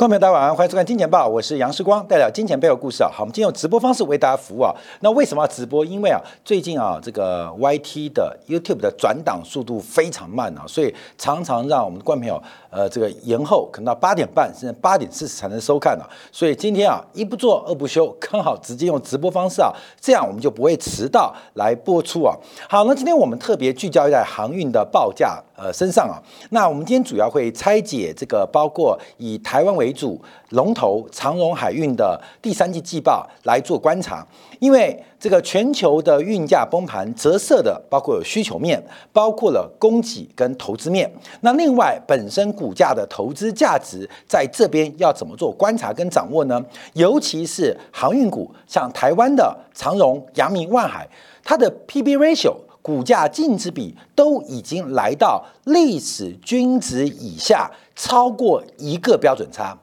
观众朋友，大家晚安，欢迎收看《金钱报》，我是杨世光，带来金钱背后故事啊。好，我们今天用直播方式为大家服务啊。那为什么要直播？因为啊，最近啊，这个 YT 的 YouTube 的转档速度非常慢啊，所以常常让我们的观众朋友呃，这个延后，可能到八点半甚至八点四十才能收看啊。所以今天啊，一不做二不休，刚好直接用直播方式啊，这样我们就不会迟到来播出啊。好，那今天我们特别聚焦在航运的报价呃身上啊。那我们今天主要会拆解这个，包括以台湾为主龙头长荣海运的第三季季报来做观察，因为这个全球的运价崩盘折射的包括有需求面，包括了供给跟投资面。那另外本身股价的投资价值在这边要怎么做观察跟掌握呢？尤其是航运股，像台湾的长荣、阳明、万海，它的 P/B ratio 股价净值比都已经来到历史均值以下。超过一个标准差，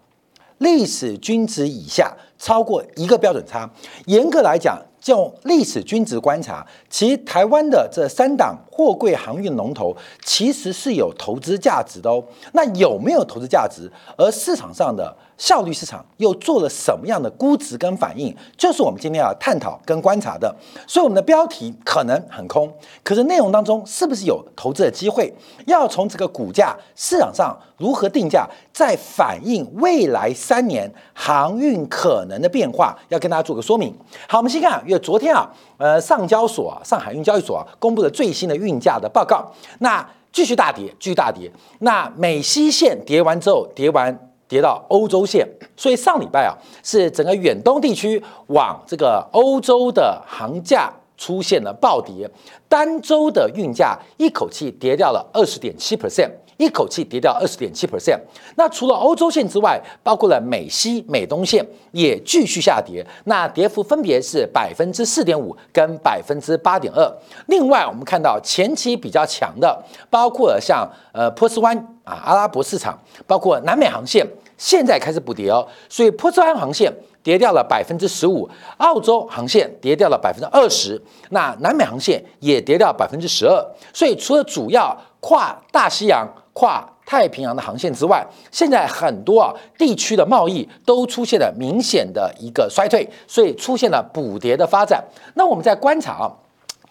历史均值以下超过一个标准差，严格来讲，就历史均值观察，其台湾的这三档货柜航运龙头其实是有投资价值的哦。那有没有投资价值？而市场上的？效率市场又做了什么样的估值跟反应，就是我们今天要探讨跟观察的。所以我们的标题可能很空，可是内容当中是不是有投资的机会？要从这个股价市场上如何定价，再反映未来三年航运可能的变化，要跟大家做个说明。好，我们先看，昨天啊，呃，上交所，上海运交易所啊，公布了最新的运价的报告，那继续大跌，继续大跌。那美西线跌完之后，跌完。跌到欧洲线，所以上礼拜啊，是整个远东地区往这个欧洲的航价出现了暴跌，单周的运价一口气跌掉了二十点七 percent，一口气跌掉二十点七 percent。那除了欧洲线之外，包括了美西、美东线也继续下跌，那跌幅分别是百分之四点五跟百分之八点二。另外，我们看到前期比较强的，包括了像呃波斯湾。啊，阿拉伯市场包括南美航线现在开始补跌哦，所以波斯湾航线跌掉了百分之十五，澳洲航线跌掉了百分之二十，那南美航线也跌掉百分之十二。所以除了主要跨大西洋、跨太平洋的航线之外，现在很多啊地区的贸易都出现了明显的一个衰退，所以出现了补跌的发展。那我们在观察啊。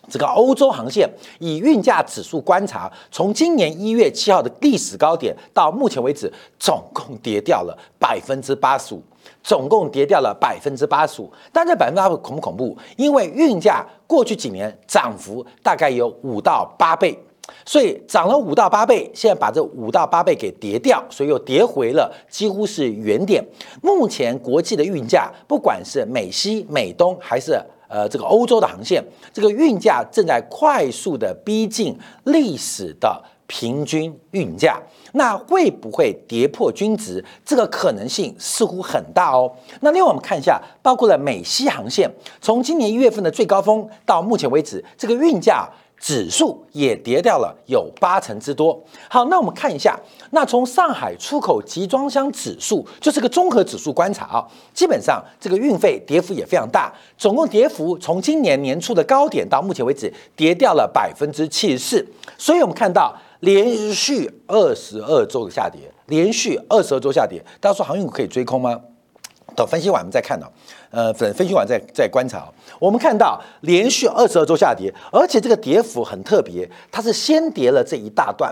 这个欧洲航线以运价指数观察，从今年一月七号的历史高点到目前为止，总共跌掉了百分之八十五，总共跌掉了百分之八十五。但这百分之八十五恐不恐怖？因为运价过去几年涨幅大概有五到八倍，所以涨了五到八倍，现在把这五到八倍给跌掉，所以又跌回了几乎是原点。目前国际的运价，不管是美西、美东还是。呃，这个欧洲的航线，这个运价正在快速的逼近历史的平均运价，那会不会跌破均值？这个可能性似乎很大哦。那另外我们看一下，包括了美西航线，从今年一月份的最高峰到目前为止，这个运价。指数也跌掉了有八成之多。好，那我们看一下，那从上海出口集装箱指数，就是个综合指数观察啊，基本上这个运费跌幅也非常大，总共跌幅从今年年初的高点到目前为止跌掉了百分之七十四。所以我们看到连续二十二周的下跌，连续二十二周下跌，大家说航运股可以追空吗？等分析完我们再看到，呃，分分析完再再观察。我们看到连续二十二周下跌，而且这个跌幅很特别，它是先跌了这一大段，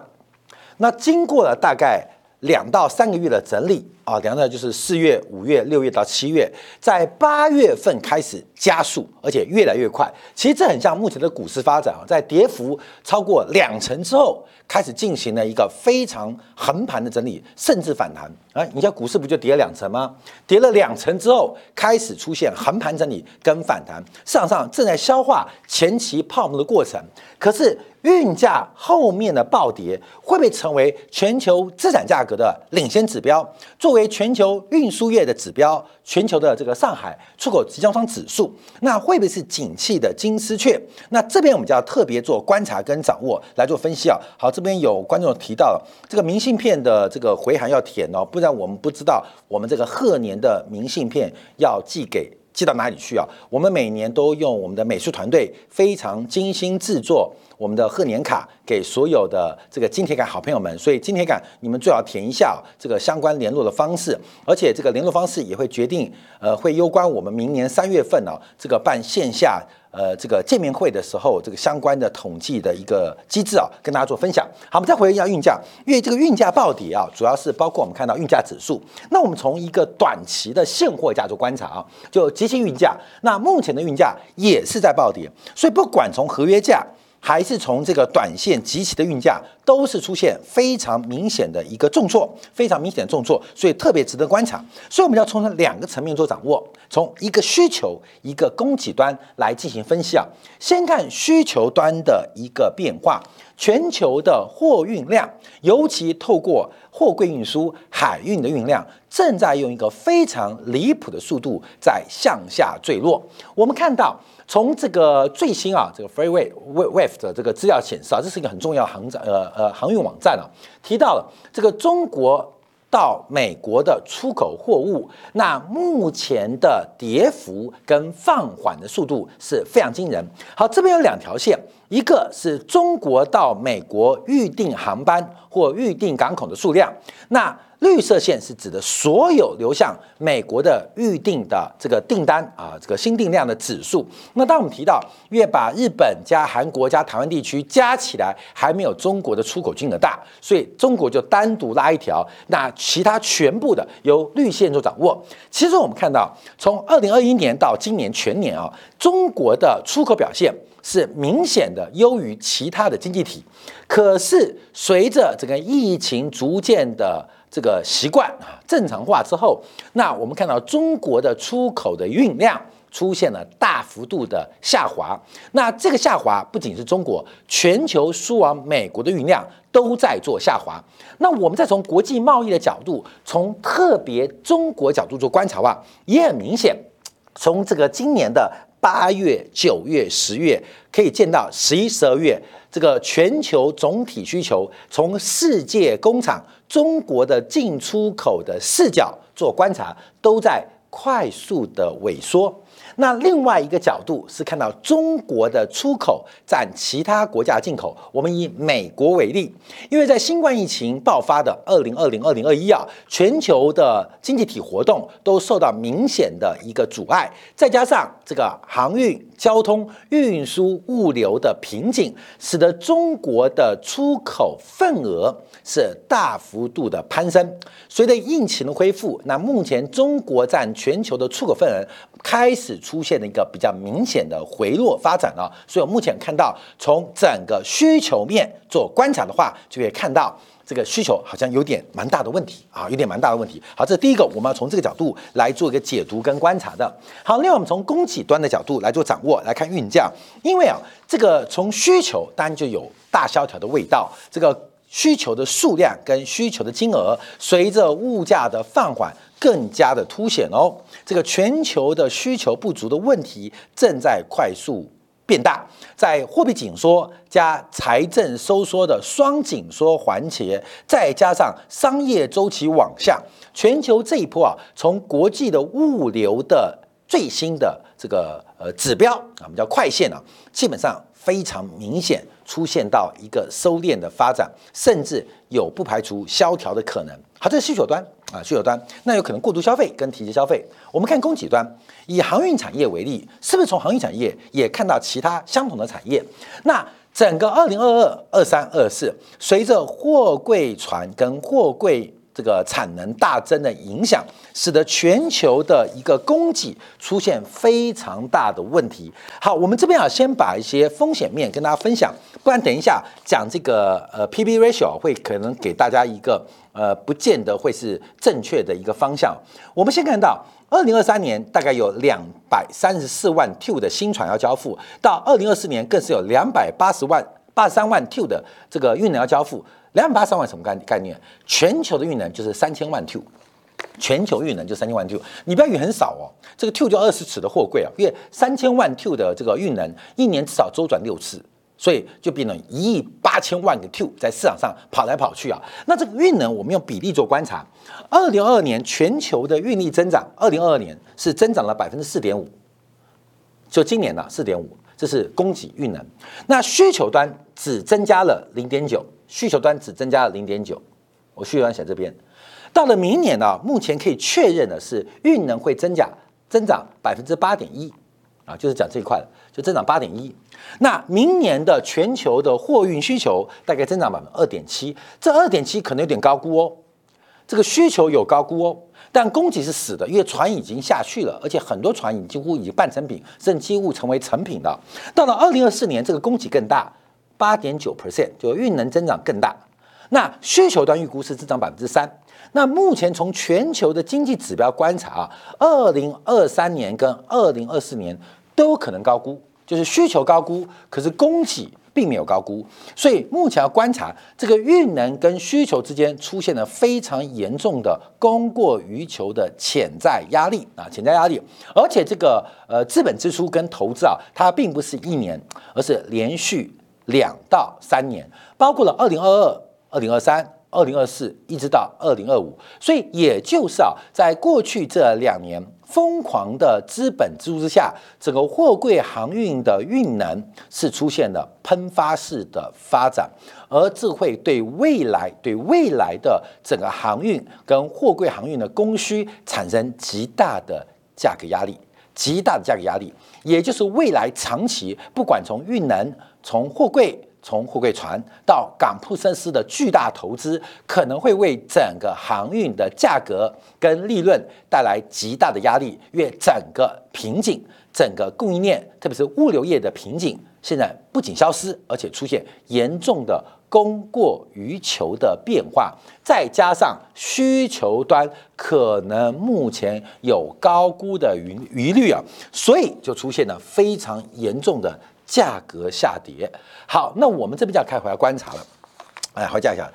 那经过了大概两到三个月的整理啊，两到就是四月、五月、六月到七月，在八月份开始加速，而且越来越快。其实这很像目前的股市发展啊，在跌幅超过两成之后。开始进行了一个非常横盘的整理，甚至反弹。啊，你像股市不就跌了两成吗？跌了两成之后，开始出现横盘整理跟反弹，市场上正在消化前期泡沫的过程。可是运价后面的暴跌，会不会成为全球资产价格的领先指标？作为全球运输业的指标，全球的这个上海出口集装箱指数，那会不会是景气的金丝雀？那这边我们就要特别做观察跟掌握来做分析啊。好。这边有观众提到这个明信片的这个回函要填哦，不然我们不知道我们这个贺年的明信片要寄给寄到哪里去啊？我们每年都用我们的美术团队非常精心制作我们的贺年卡给所有的这个金铁杆好朋友们，所以金铁杆你们最好填一下这个相关联络的方式，而且这个联络方式也会决定，呃，会攸关我们明年三月份呢这个办线下。呃，这个见面会的时候，这个相关的统计的一个机制啊，跟大家做分享。好，我们再回一下运价，因为这个运价暴跌啊，主要是包括我们看到运价指数。那我们从一个短期的现货价做观察啊，就即期运价，那目前的运价也是在暴跌，所以不管从合约价。还是从这个短线及其的运价，都是出现非常明显的一个重挫，非常明显的重挫，所以特别值得观察。所以我们要从两个层面做掌握，从一个需求、一个供给端来进行分析啊。先看需求端的一个变化，全球的货运量，尤其透过货柜运输、海运的运量，正在用一个非常离谱的速度在向下坠落。我们看到。从这个最新啊，这个 Freeway Wave 的这个资料显示啊，这是一个很重要航站呃呃航运网站啊，提到了这个中国到美国的出口货物，那目前的跌幅跟放缓的速度是非常惊人。好，这边有两条线，一个是中国到美国预定航班或预定港口的数量，那。绿色线是指的所有流向美国的预定的这个订单啊，这个新订量的指数。那当我们提到越把日本加韩国加台湾地区加起来，还没有中国的出口金额大，所以中国就单独拉一条，那其他全部的由绿线做掌握。其实我们看到，从二零二一年到今年全年啊，中国的出口表现是明显的优于其他的经济体。可是随着整个疫情逐渐的这个习惯啊，正常化之后，那我们看到中国的出口的运量出现了大幅度的下滑。那这个下滑不仅是中国，全球输往美国的运量都在做下滑。那我们再从国际贸易的角度，从特别中国角度做观察话，也很明显，从这个今年的八月、九月、十月可以见到十一、十二月这个全球总体需求，从世界工厂。中国的进出口的视角做观察，都在快速的萎缩。那另外一个角度是看到中国的出口占其他国家进口。我们以美国为例，因为在新冠疫情爆发的二零二零二零二一啊，全球的经济体活动都受到明显的一个阻碍，再加上这个航运交通运输物流的瓶颈，使得中国的出口份额。是大幅度的攀升，随着疫情的恢复，那目前中国占全球的出口份额开始出现了一个比较明显的回落发展了。所以，我目前看到从整个需求面做观察的话，就可以看到这个需求好像有点蛮大的问题啊，有点蛮大的问题。好，这第一个，我们要从这个角度来做一个解读跟观察的。好，另外我们从供给端的角度来做掌握，来看运价，因为啊，这个从需求当然就有大萧条的味道，这个。需求的数量跟需求的金额，随着物价的放缓，更加的凸显哦。这个全球的需求不足的问题正在快速变大，在货币紧缩加财政收缩的双紧缩环节，再加上商业周期往下，全球这一波啊，从国际的物流的最新的这个呃指标啊，我们叫快线啊，基本上非常明显。出现到一个收敛的发展，甚至有不排除萧条的可能。好，这是需求端啊，需求端那有可能过度消费跟提前消费。我们看供给端，以航运产业为例，是不是从航运产业也看到其他相同的产业？那整个二零二二、二三、二四，随着货柜船跟货柜。这个产能大增的影响，使得全球的一个供给出现非常大的问题。好，我们这边啊，先把一些风险面跟大家分享，不然等一下讲这个呃 P/B ratio 会可能给大家一个呃不见得会是正确的一个方向。我们先看到，二零二三年大概有两百三十四万 T 的新船要交付，到二零二四年更是有两百八十万八十三万 T 的这个运能要交付。两百八十三万什么概概念？全球的运能就是三千万 T，全球运能就三千万 T，你不要以为很少哦。这个 T 就二十尺的货柜啊，因为三千万 T 的这个运能，一年至少周转六次，所以就变成一亿八千万个 T 在市场上跑来跑去啊。那这个运能，我们用比例做观察，二零二二年全球的运力增长，二零二二年是增长了百分之四点五，就今年呢四点五。这是供给运能。那需求端只增加了零点九，需求端只增加了零点九。我需求端写这边，到了明年呢，目前可以确认的是运能会增加，增长百分之八点一啊，就是讲这一块了，就增长八点一。那明年的全球的货运需求大概增长百分之二点七，这二点七可能有点高估哦，这个需求有高估哦。但供给是死的，因为船已经下去了，而且很多船已经几乎已经半成品，甚至几乎成为成品了。到了二零二四年，这个供给更大，八点九 percent，就运能增长更大。那需求端预估是增长百分之三。那目前从全球的经济指标观察啊，二零二三年跟二零二四年都有可能高估，就是需求高估，可是供给。并没有高估，所以目前要观察这个运能跟需求之间出现了非常严重的供过于求的潜在压力啊，潜在压力，而且这个呃资本支出跟投资啊，它并不是一年，而是连续两到三年，包括了二零二二、二零二三。二零二四一直到二零二五，所以也就是啊，在过去这两年疯狂的资本支出之下，整个货柜航运的运能是出现了喷发式的发展，而这会对未来对未来的整个航运跟货柜航运的供需产生极大的价格压力，极大的价格压力，也就是未来长期不管从运能从货柜。从货柜船到港铺设施的巨大投资，可能会为整个航运的价格跟利润带来极大的压力。因为整个瓶颈，整个供应链，特别是物流业的瓶颈，现在不仅消失，而且出现严重的供过于求的变化，再加上需求端可能目前有高估的余余率啊，所以就出现了非常严重的。价格下跌，好，那我们这边就要开回来观察了。哎，回家一下，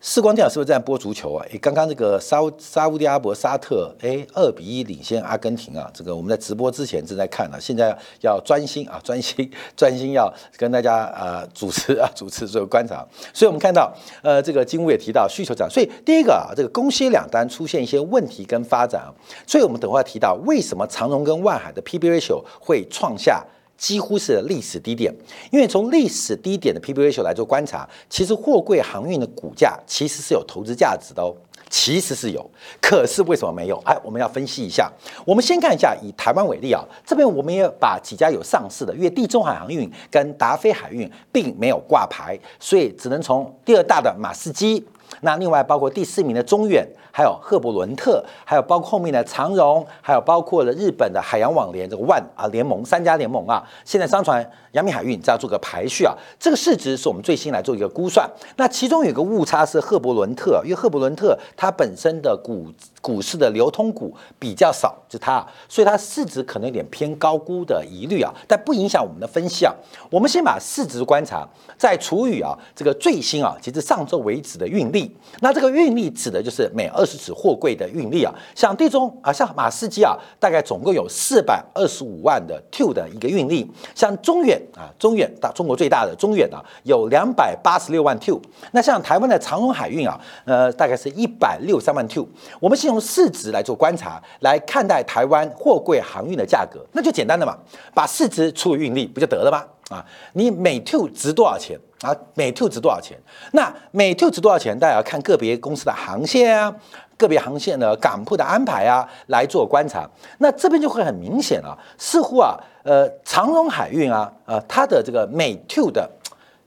视光电脑是不是在播足球啊？哎，刚刚这个沙乌沙乌地阿伯沙特，哎，二比一领先阿根廷啊。这个我们在直播之前正在看呢，现在要专心啊，专心专心要跟大家啊主持啊主持做观察。所以我们看到，呃，这个金乌也提到需求涨，所以第一个啊，这个供需两端出现一些问题跟发展啊，所以我们等会提到为什么长荣跟万海的 PB ratio 会创下。几乎是历史低点，因为从历史低点的 P/B ratio 来做观察，其实货柜航运的股价其实是有投资价值的哦，其实是有，可是为什么没有？哎，我们要分析一下。我们先看一下以台湾为例啊，这边我们也把几家有上市的，因为地中海航运跟达飞海运并没有挂牌，所以只能从第二大的马士基，那另外包括第四名的中远。还有赫伯伦特，还有包括后面的长荣，还有包括了日本的海洋网联这个万啊联盟三家联盟啊，现在商船阳明海运这样做个排序啊，这个市值是我们最新来做一个估算。那其中有一个误差是赫伯伦特，因为赫伯伦特它本身的股股市的流通股比较少，就它，所以它市值可能有点偏高估的疑虑啊，但不影响我们的分析啊。我们先把市值观察，再除以啊这个最新啊，截至上周为止的运力，那这个运力指的就是每二。十尺货柜的运力啊，像地中啊，像马士基啊，大概总共有四百二十五万的 T 的一个运力。像中远啊，中远大中国最大的中远啊，有两百八十六万 T。那像台湾的长荣海运啊，呃，大概是一百六十三万 T。我们先用市值来做观察，来看待台湾货柜航运的价格，那就简单的嘛，把市值除以运力不就得了吗？啊，你每 T 值多少钱啊？每 T 值多少钱？那每 T 值多少钱？大家要看个别公司的航线啊。个别航线的港铺的安排啊，来做观察，那这边就会很明显啊，似乎啊，呃，长荣海运啊，呃，它的这个美 two 的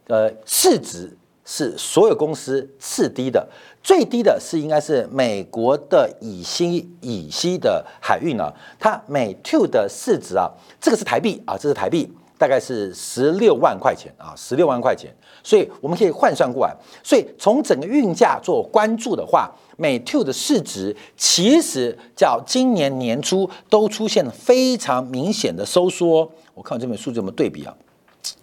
呃市值是所有公司次低的，最低的是应该是美国的乙烯乙烯的海运啊，它美 two 的市值啊，这个是台币啊，这是台币。大概是十六万块钱啊，十六万块钱，所以我们可以换算过来。所以从整个运价做关注的话，美 two 的市值其实叫今年年初都出现了非常明显的收缩。我看这本数据怎么对比啊？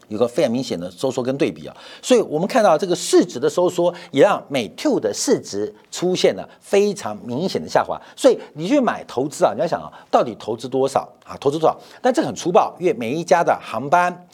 有个非常明显的收缩跟对比啊，所以我们看到这个市值的收缩，也让美 two 的市值出现了非常明显的下滑。所以你去买投资啊，你要想啊，到底投资多少啊？投资多少？但这很粗暴，因为每一家的航班、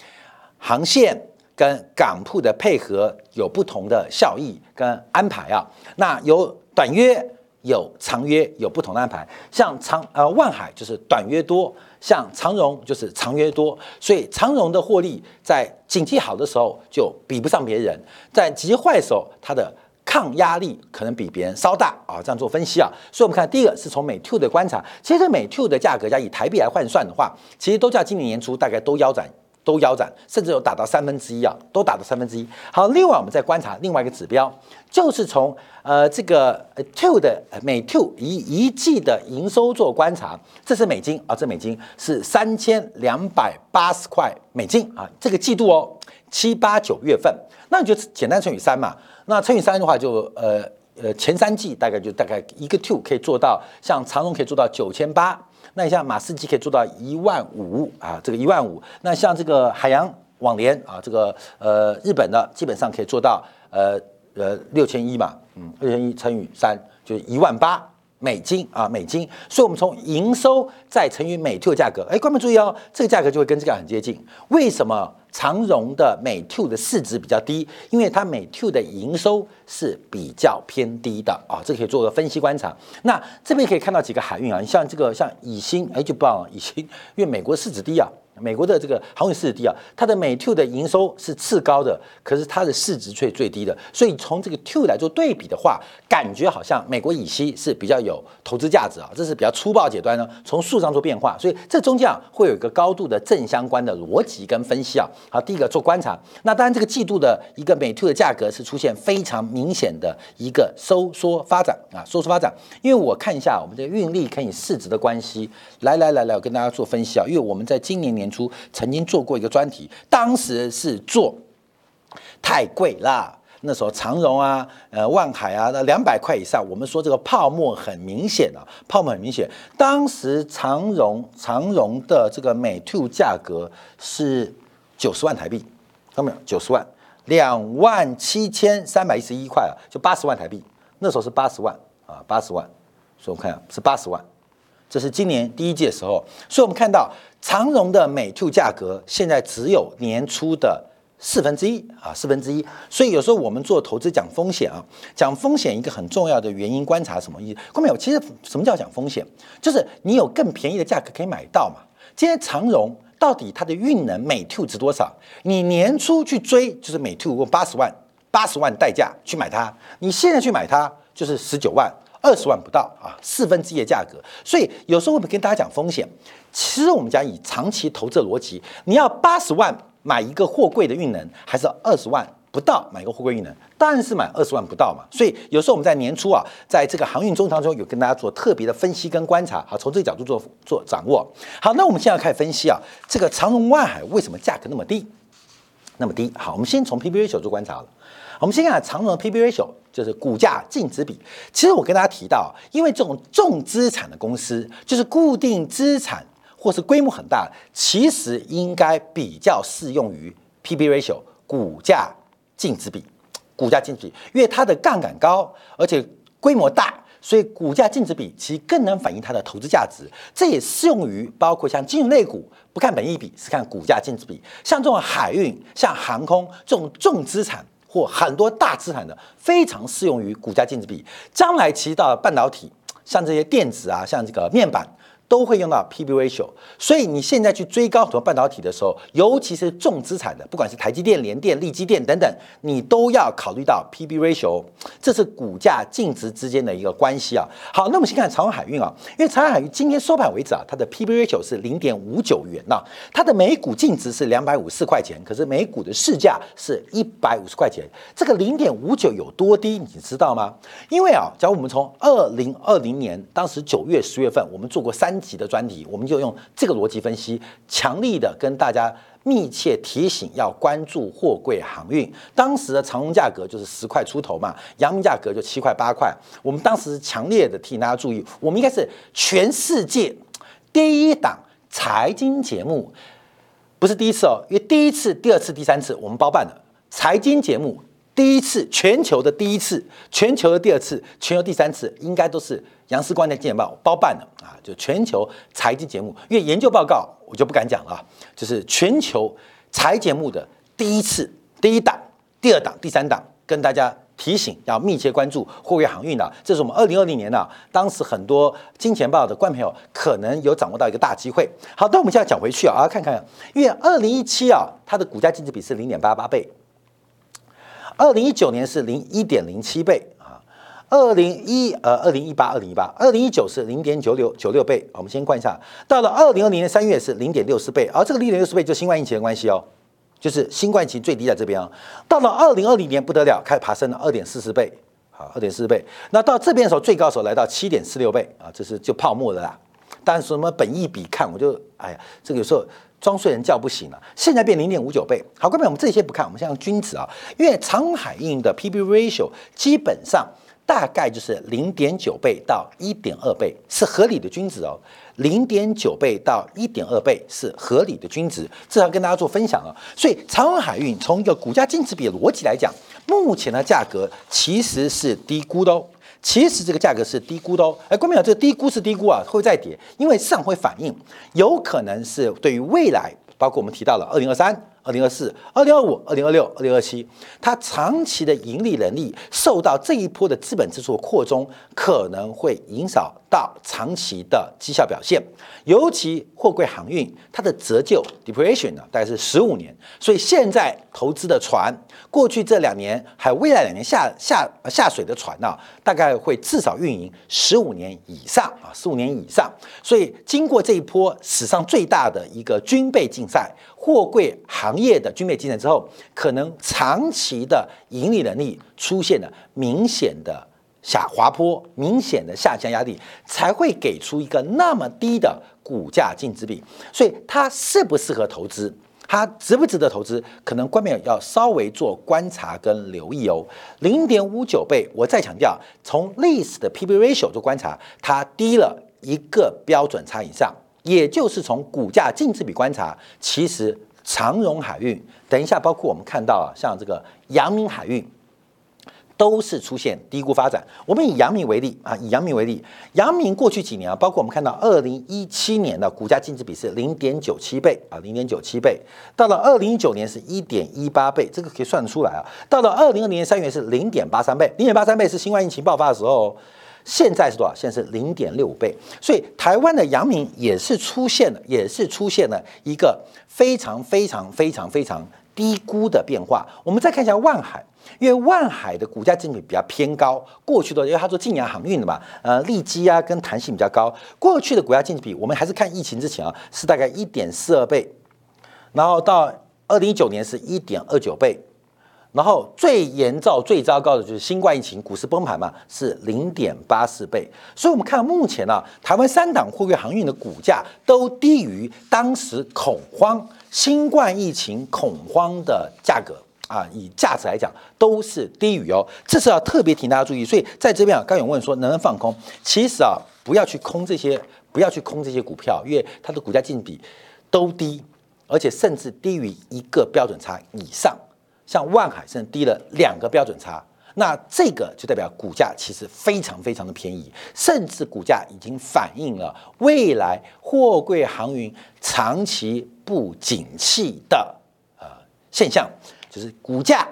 航线跟港铺的配合有不同的效益跟安排啊。那有短约、有长约有不同的安排，像长呃万海就是短约多，像长荣就是长约多，所以长荣的获利在景气好的时候就比不上别人，在极坏的时候它的抗压力可能比别人稍大啊，这样做分析啊，所以我们看第一个是从美 two 的观察，其实美 two 的价格，加以台币来换算的话，其实都叫今年年初大概都腰斩。都腰斩，甚至有打到三分之一啊，都打到三分之一。好，另外我们再观察另外一个指标，就是从呃这个 two 的美 two 一一季的营收做观察，这是美金啊，这美金是三千两百八十块美金啊，这个季度哦，七八九月份，那你就简单乘以三嘛，那乘以三的话就呃呃前三季大概就大概一个 two 可以做到，像长荣可以做到九千八。那你像马士基可以做到一万五啊，这个一万五。那像这个海洋网联啊，这个呃日本的基本上可以做到呃呃六千一嘛，嗯，六千一乘以三就是一万八美金啊，美金。所以我们从营收再乘以美 two 价格，哎，观众注意哦，这个价格就会跟这个很接近。为什么？长荣的美 two 的市值比较低，因为它美 two 的营收是比较偏低的啊，这可以做个分析观察。那这边可以看到几个海运啊，你像这个像以新，哎就不了，以新，因为美国市值低啊。美国的这个航运市值低啊，它的美 two 的营收是次高的，可是它的市值却最低的。所以从这个 two 来做对比的话，感觉好像美国乙烯是比较有投资价值啊，这是比较粗暴解端呢。从数上做变化，所以这中间啊会有一个高度的正相关的逻辑跟分析啊。好，第一个做观察，那当然这个季度的一个美 two 的价格是出现非常明显的一个收缩发展啊，收缩发展。因为我看一下我们的运力跟以市值的关系，来来来来，我跟大家做分析啊，因为我们在今年年。初曾经做过一个专题，当时是做太贵啦。那时候长荣啊，呃，万海啊，那两百块以上，我们说这个泡沫很明显啊，泡沫很明显。当时长荣长荣的这个美 two 价格是九十万台币，看到没有？九十万，两万七千三百一十一块啊，就八十万台币。那时候是八十万啊，八十万。所以我们看是八十万。这是今年第一季的时候，所以我们看到长荣的美 two 价格现在只有年初的四分之一啊，四分之一。所以有时候我们做投资讲风险啊，讲风险一个很重要的原因观察什么意思？看没有？其实什么叫讲风险？就是你有更便宜的价格可以买到嘛。今天长荣到底它的运能美 two 值多少？你年初去追就是美 two 用八十万，八十万代价去买它，你现在去买它就是十九万。二十万不到啊，四分之一的价格，所以有时候我们跟大家讲风险，其实我们讲以长期投资逻辑，你要八十万买一个货柜的运能，还是二十万不到买一个货柜运能？当然是买二十万不到嘛。所以有时候我们在年初啊，在这个航运中当中有跟大家做特别的分析跟观察，好，从这个角度做做掌握。好，那我们现在开始分析啊，这个长荣万海为什么价格那么低，那么低？好，我们先从 PBR 手做观察了。我们先看长荣的 P/B ratio，就是股价净值比。其实我跟大家提到，因为这种重资产的公司，就是固定资产或是规模很大，其实应该比较适用于 P/B ratio，股价净值比。股价净值比，因为它的杠杆高，而且规模大，所以股价净值比其实更能反映它的投资价值。这也适用于包括像金融类股，不看本益比，是看股价净值比。像这种海运、像航空这种重资产。或很多大资产的非常适用于股价净值比，将来其实到半导体，像这些电子啊，像这个面板。都会用到 P/B ratio，所以你现在去追高很多半导体的时候，尤其是重资产的，不管是台积电、联电、力积电等等，你都要考虑到 P/B ratio，这是股价净值之间的一个关系啊。好，那我们先看长荣海运啊，因为长荣海运今天收盘为止啊，它的 P/B ratio 是零点五九元呐，它的每股净值是两百五十四块钱，可是每股的市价是一百五十块钱，这个零点五九有多低，你知道吗？因为啊，假如我们从二零二零年当时九月、十月份，我们做过三。级的专题，我们就用这个逻辑分析，强力的跟大家密切提醒要关注货柜航运。当时的长荣价格就是十块出头嘛，阳明价格就七块八块。我们当时强烈的提醒大家注意，我们应该是全世界第一档财经节目，不是第一次哦，因为第一次、第二次、第三次我们包办的财经节目。第一次全球的第一次，全球的第二次，全球第三次，应该都是杨思光的《见报》包办的啊，就全球财经节目。因为研究报告我就不敢讲了，就是全球财节目的第一次、第一档、第二档、第三档，跟大家提醒要密切关注货运航运的，这是我们二零二零年呢，当时很多金钱豹的观众朋友可能有掌握到一个大机会。好，那我们现在讲回去啊，看看，因为二零一七啊，它的股价净值比是零点八八倍，二零一九年是零一点零七倍啊，二零一呃二零一八二零一八二零一九是零点九六九六倍，我们先看一下，到了二零二零年三月是零点六四倍，而这个零点六四倍就新冠疫情的关系哦。就是新冠疫情最低在这边啊，到了二零二零年不得了，开始爬升了二点四四倍，好，二点四倍。那到这边的时候，最高时候来到七点四六倍啊，这是就泡沫了啦。但是什么本意比看，我就哎呀，这个有时候装睡人觉不醒了。现在变零点五九倍，好，各位我们这些不看，我们先用均值啊，因为长海运的 P/B ratio 基本上大概就是零点九倍到一点二倍是合理的均值哦。零点九倍到一点二倍是合理的均值，这要跟大家做分享啊。所以长荣海运从一个股价净值比的逻辑来讲，目前的价格其实是低估的哦。其实这个价格是低估的哦。哎，郭明这个低估是低估啊，会再跌，因为市场会反映，有可能是对于未来，包括我们提到了二零二三。二零二四、二零二五、二零二六、二零二七，它长期的盈利能力受到这一波的资本支出扩充，可能会影响到长期的绩效表现。尤其货柜航运，它的折旧 depreciation 呢，大概是十五年，所以现在投资的船，过去这两年还有未来两年下下下水的船呢，大概会至少运营十五年以上啊，十五年以上。所以经过这一波史上最大的一个军备竞赛。货柜行业的军备竞赛之后，可能长期的盈利能力出现了明显的下滑坡，明显的下降压力，才会给出一个那么低的股价净值比。所以它适不适合投资，它值不值得投资，可能观面要稍微做观察跟留意哦。零点五九倍，我再强调，从历史的 P/B ratio 做观察，它低了一个标准差以上。也就是从股价净值比观察，其实长荣海运，等一下，包括我们看到啊，像这个阳明海运，都是出现低估发展。我们以阳明为例啊，以阳明为例，阳明过去几年啊，包括我们看到二零一七年的股价净值比是零点九七倍啊，零点九七倍，到了二零一九年是一点一八倍，这个可以算出来啊。到了二零二零年三月是零点八三倍，零点八三倍是新冠疫情爆发的时候。现在是多少？现在是零点六倍，所以台湾的阳明也是出现了，也是出现了一个非常非常非常非常低估的变化。我们再看一下万海，因为万海的股价净值比较偏高，过去的因为它做晋阳航运的嘛，呃，利基啊跟弹性比较高，过去的股价净值比，我们还是看疫情之前啊，是大概一点四二倍，然后到二零一九年是一点二九倍。然后最严重、最糟糕的就是新冠疫情，股市崩盘嘛，是零点八四倍。所以，我们看目前呢，台湾三档货运航运的股价都低于当时恐慌新冠疫情恐慌的价格啊，以价值来讲都是低于哦。这是要特别提大家注意。所以，在这边啊，刚有问说能不能放空？其实啊，不要去空这些，不要去空这些股票，因为它的股价净比都低，而且甚至低于一个标准差以上。像万海甚至低了两个标准差，那这个就代表股价其实非常非常的便宜，甚至股价已经反映了未来货柜航运长期不景气的呃现象，就是股价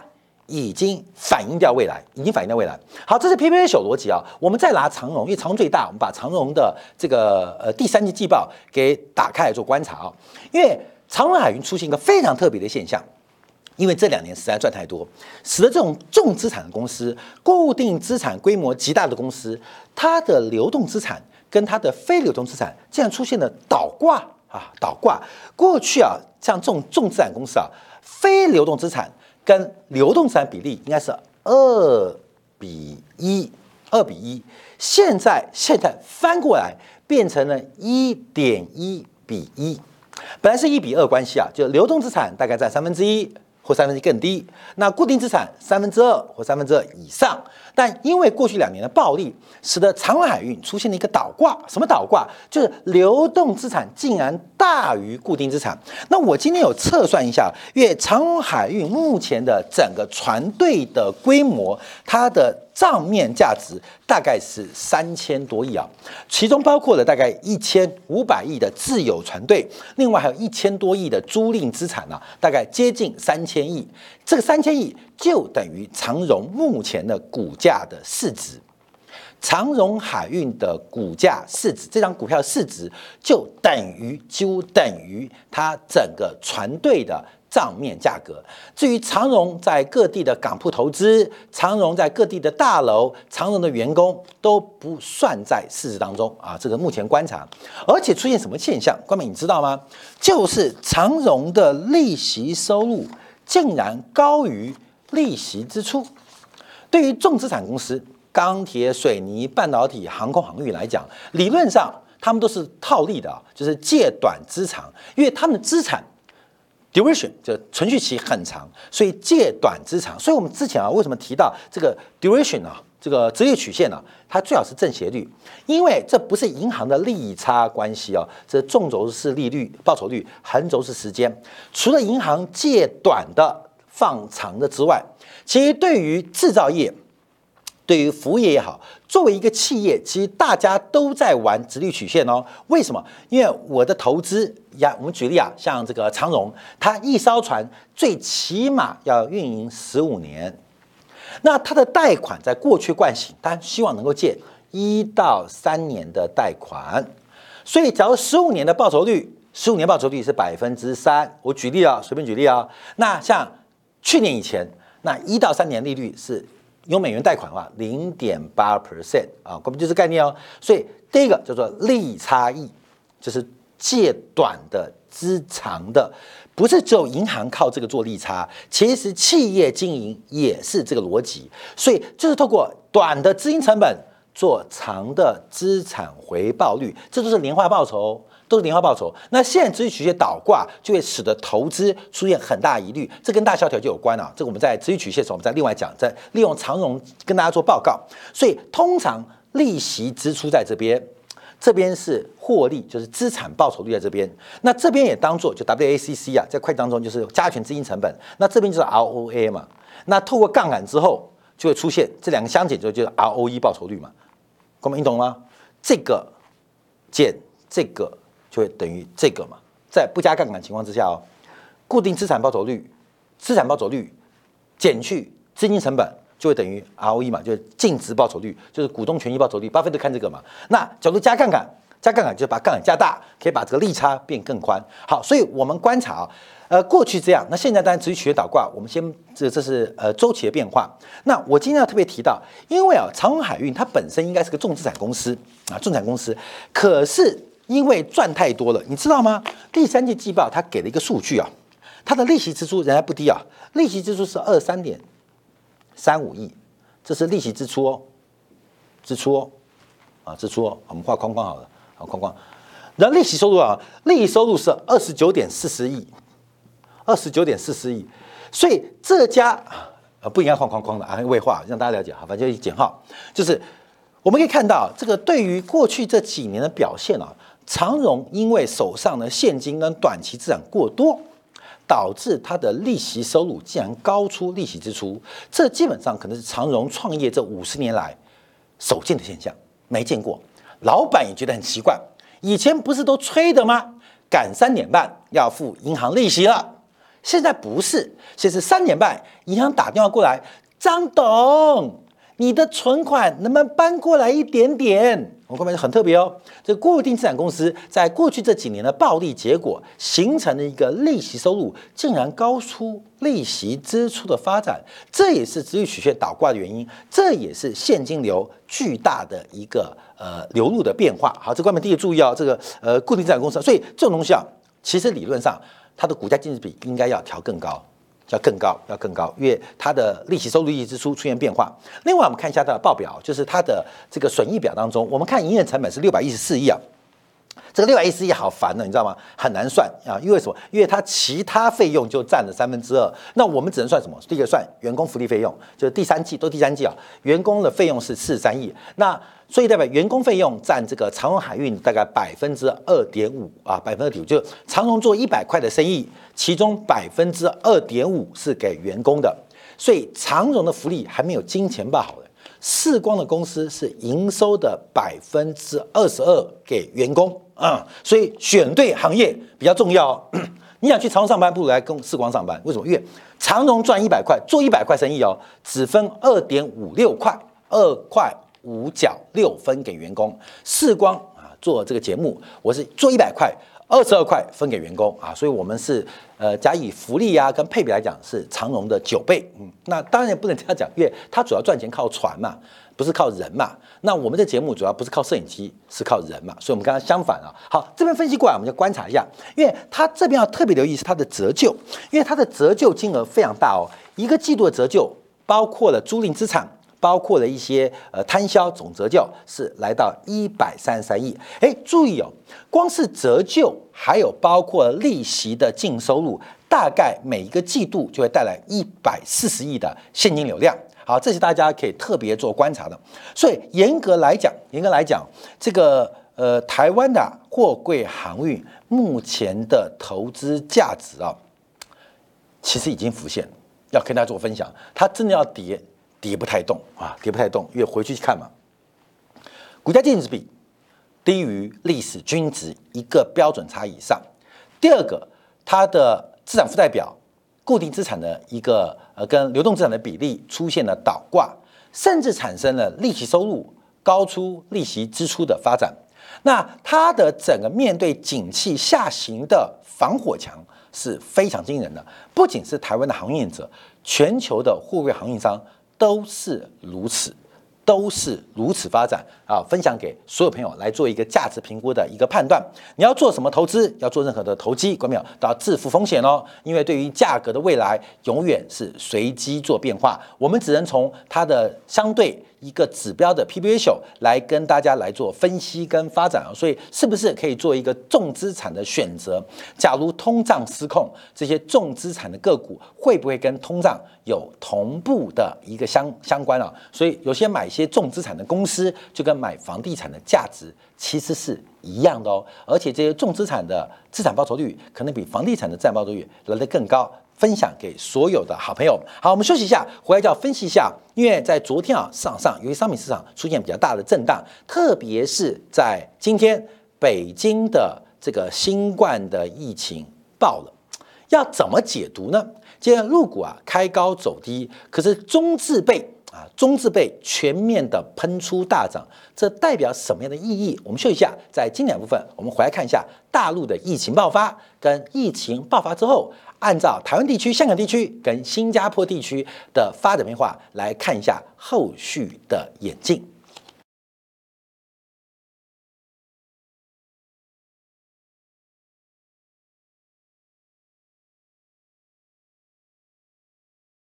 已经反映掉未来，已经反映掉未来。好，这是 P P A 小逻辑啊。我们再拿长荣，因为长荣最大，我们把长荣的这个呃第三季季报给打开来做观察啊。因为长荣海运出现一个非常特别的现象。因为这两年实在赚太多，使得这种重资产的公司、固定资产规模极大的公司，它的流动资产跟它的非流动资产竟然出现了倒挂啊！倒挂。过去啊，像这种重资产公司啊，非流动资产跟流动资产比例应该是二比一，二比一。现在现在翻过来变成了一点一比一，本来是一比二关系啊，就流动资产大概占三分之一。或三分之一更低，那固定资产三分之二或三分之二以上，但因为过去两年的暴利，使得长荣海运出现了一个倒挂。什么倒挂？就是流动资产竟然大于固定资产。那我今天有测算一下，因为长荣海运目前的整个船队的规模，它的账面价值大概是三千多亿啊，其中包括了大概一千五百亿的自有船队，另外还有一千多亿的租赁资产呢，大概接近三千亿。这个三千亿就等于长荣目前的股价的市值。长荣海运的股价市值，这张股票市值就等于就等于它整个船队的账面价格。至于长荣在各地的港铺投资，长荣在各地的大楼，长荣的员工都不算在市值当中啊。这个目前观察，而且出现什么现象？关明你知道吗？就是长荣的利息收入竟然高于利息支出。对于重资产公司。钢铁、水泥、半导体、航空航运来讲，理论上他们都是套利的，就是借短资长，因为他们的资产 duration 就存续期很长，所以借短资长。所以我们之前啊，为什么提到这个 duration 啊，这个直列曲线呢？它最好是正斜率，因为这不是银行的利差关系哦，这纵轴是利率报酬率，横轴是时间。除了银行借短的放长的之外，其实对于制造业。对于服务业也好，作为一个企业，其实大家都在玩直率曲线哦。为什么？因为我的投资呀，我们举例啊，像这个长荣，它一艘船最起码要运营十五年，那它的贷款在过去惯性，它希望能够借一到三年的贷款。所以，假如十五年的报酬率，十五年报酬率是百分之三，我举例啊，随便举例啊。那像去年以前，那一到三年利率是。用美元贷款的话，零点八 percent 啊，根本就是概念哦。所以第一个叫做利差异，就是借短的资长的，不是只有银行靠这个做利差，其实企业经营也是这个逻辑。所以就是透过短的资金成本做长的资产回报率，这都是年化报酬。都是年化报酬，那现在直率曲线倒挂就会使得投资出现很大疑虑，这跟大萧条就有关啊。这个我们在直率曲线的时候，我们再另外讲，在利用长融跟大家做报告。所以通常利息支出在这边，这边是获利，就是资产报酬率在这边。那这边也当做就 WACC 啊，在会计当中就是加权资金成本。那这边就是 ROA 嘛。那透过杠杆之后，就会出现这两个相减之后就是 ROE 报酬率嘛。各位你懂吗？这个减这个。就会等于这个嘛，在不加杠杆情况之下哦，固定资产报酬率，资产报酬率减去资金成本，就会等于 ROE 嘛，就是净值报酬率，就是股东权益报酬率。巴菲特看这个嘛。那假如加杠杆，加杠杆就把杠杆加大，可以把这个利差变更宽。好，所以我们观察啊，呃，过去这样，那现在当然持续企业倒挂，我们先这这是呃周期的变化。那我今天要特别提到，因为啊，长荣海运它本身应该是个重资产公司啊，重资产公司，可是。因为赚太多了，你知道吗？第三季季报它给了一个数据啊，它的利息支出仍然不低啊，利息支出是二三点三五亿，这是利息支出哦，支出哦，啊支出哦，我们画框框好了，好框框。然后利息收入啊，利息收入是二十九点四十亿，二十九点四十亿，所以这家啊不应该画框框的啊，未画让大家了解好，反正就减号，就是我们可以看到这个对于过去这几年的表现啊。长荣因为手上的现金跟短期资产过多，导致它的利息收入竟然高出利息支出，这基本上可能是长荣创业这五十年来首见的现象，没见过。老板也觉得很奇怪，以前不是都吹的吗？赶三点半要付银行利息了，现在不是，现在是三点半，银行打电话过来，张董。你的存款能不能搬过来一点点？我后面很特别哦。这固定资产公司在过去这几年的暴利结果，形成了一个利息收入竟然高出利息支出的发展，这也是直率曲线倒挂的原因，这也是现金流巨大的一个呃流入的变化。好，这关门第一注意哦，这个呃固定资产公司，所以这种东西啊，其实理论上它的股价净值比应该要调更高。要更高，要更高，因为它的利息收入、利息支出出现变化。另外，我们看一下它的报表，就是它的这个损益表当中，我们看营业成本是六百一十四亿啊。这个六百一十亿好烦呢，你知道吗？很难算啊，因为什么？因为它其他费用就占了三分之二。那我们只能算什么？第一个算员工福利费用，就是第三季都第三季啊，员工的费用是四十三亿。那所以代表员工费用占这个长荣海运大概百分之二点五啊，百分之二点五，就长荣做一百块的生意，其中百分之二点五是给员工的，所以长荣的福利还没有金钱办好的。世光的公司是营收的百分之二十二给员工啊，所以选对行业比较重要。你想去长荣上班，不如来跟世光上班。为什么？因为长荣赚一百块，做一百块生意哦，只分二点五六块，二块五角六分给员工。世光啊，做这个节目，我是做一百块。二十二块分给员工啊，所以我们是呃，假以福利啊跟配比来讲是长荣的九倍，嗯，那当然也不能这样讲，因为它主要赚钱靠船嘛，不是靠人嘛。那我们的节目主要不是靠摄影机，是靠人嘛，所以我们刚刚相反啊。好，这边分析过来，我们就观察一下，因为它这边要特别留意是它的折旧，因为它的折旧金额非常大哦，一个季度的折旧包括了租赁资产。包括了一些呃摊销总折旧是来到一百三十三亿，哎，注意哦，光是折旧还有包括利息的净收入，大概每一个季度就会带来一百四十亿的现金流量。好，这是大家可以特别做观察的。所以严格来讲，严格来讲，这个呃台湾的货柜航运目前的投资价值啊，其实已经浮现，要跟大家做分享，它真的要跌。跌不太动啊，跌不太动，因为回去看嘛，股价净值比低于历史均值一个标准差以上。第二个，它的资产负债表固定资产的一个呃跟流动资产的比例出现了倒挂，甚至产生了利息收入高出利息支出的发展。那它的整个面对景气下行的防火墙是非常惊人的，不仅是台湾的航运者，全球的货柜航运商。都是如此，都是如此发展啊！分享给所有朋友来做一个价值评估的一个判断。你要做什么投资？要做任何的投机，关没有？都要自负风险哦。因为对于价格的未来，永远是随机做变化。我们只能从它的相对。一个指标的 P/B ratio 来跟大家来做分析跟发展啊，所以是不是可以做一个重资产的选择？假如通胀失控，这些重资产的个股会不会跟通胀有同步的一个相相关啊？所以有些买一些重资产的公司，就跟买房地产的价值其实是一样的哦，而且这些重资产的资产报酬率可能比房地产的资产报酬率来得更高。分享给所有的好朋友。好，我们休息一下，回来就要分析一下。因为在昨天啊，市场上由于商品市场出现比较大的震荡，特别是在今天，北京的这个新冠的疫情爆了，要怎么解读呢？今天入股啊开高走低，可是中字辈啊中字辈全面的喷出大涨，这代表什么样的意义？我们休息一下，在经典部分，我们回来看一下大陆的疫情爆发跟疫情爆发之后。按照台湾地区、香港地区跟新加坡地区的发展变化来看一下后续的演进。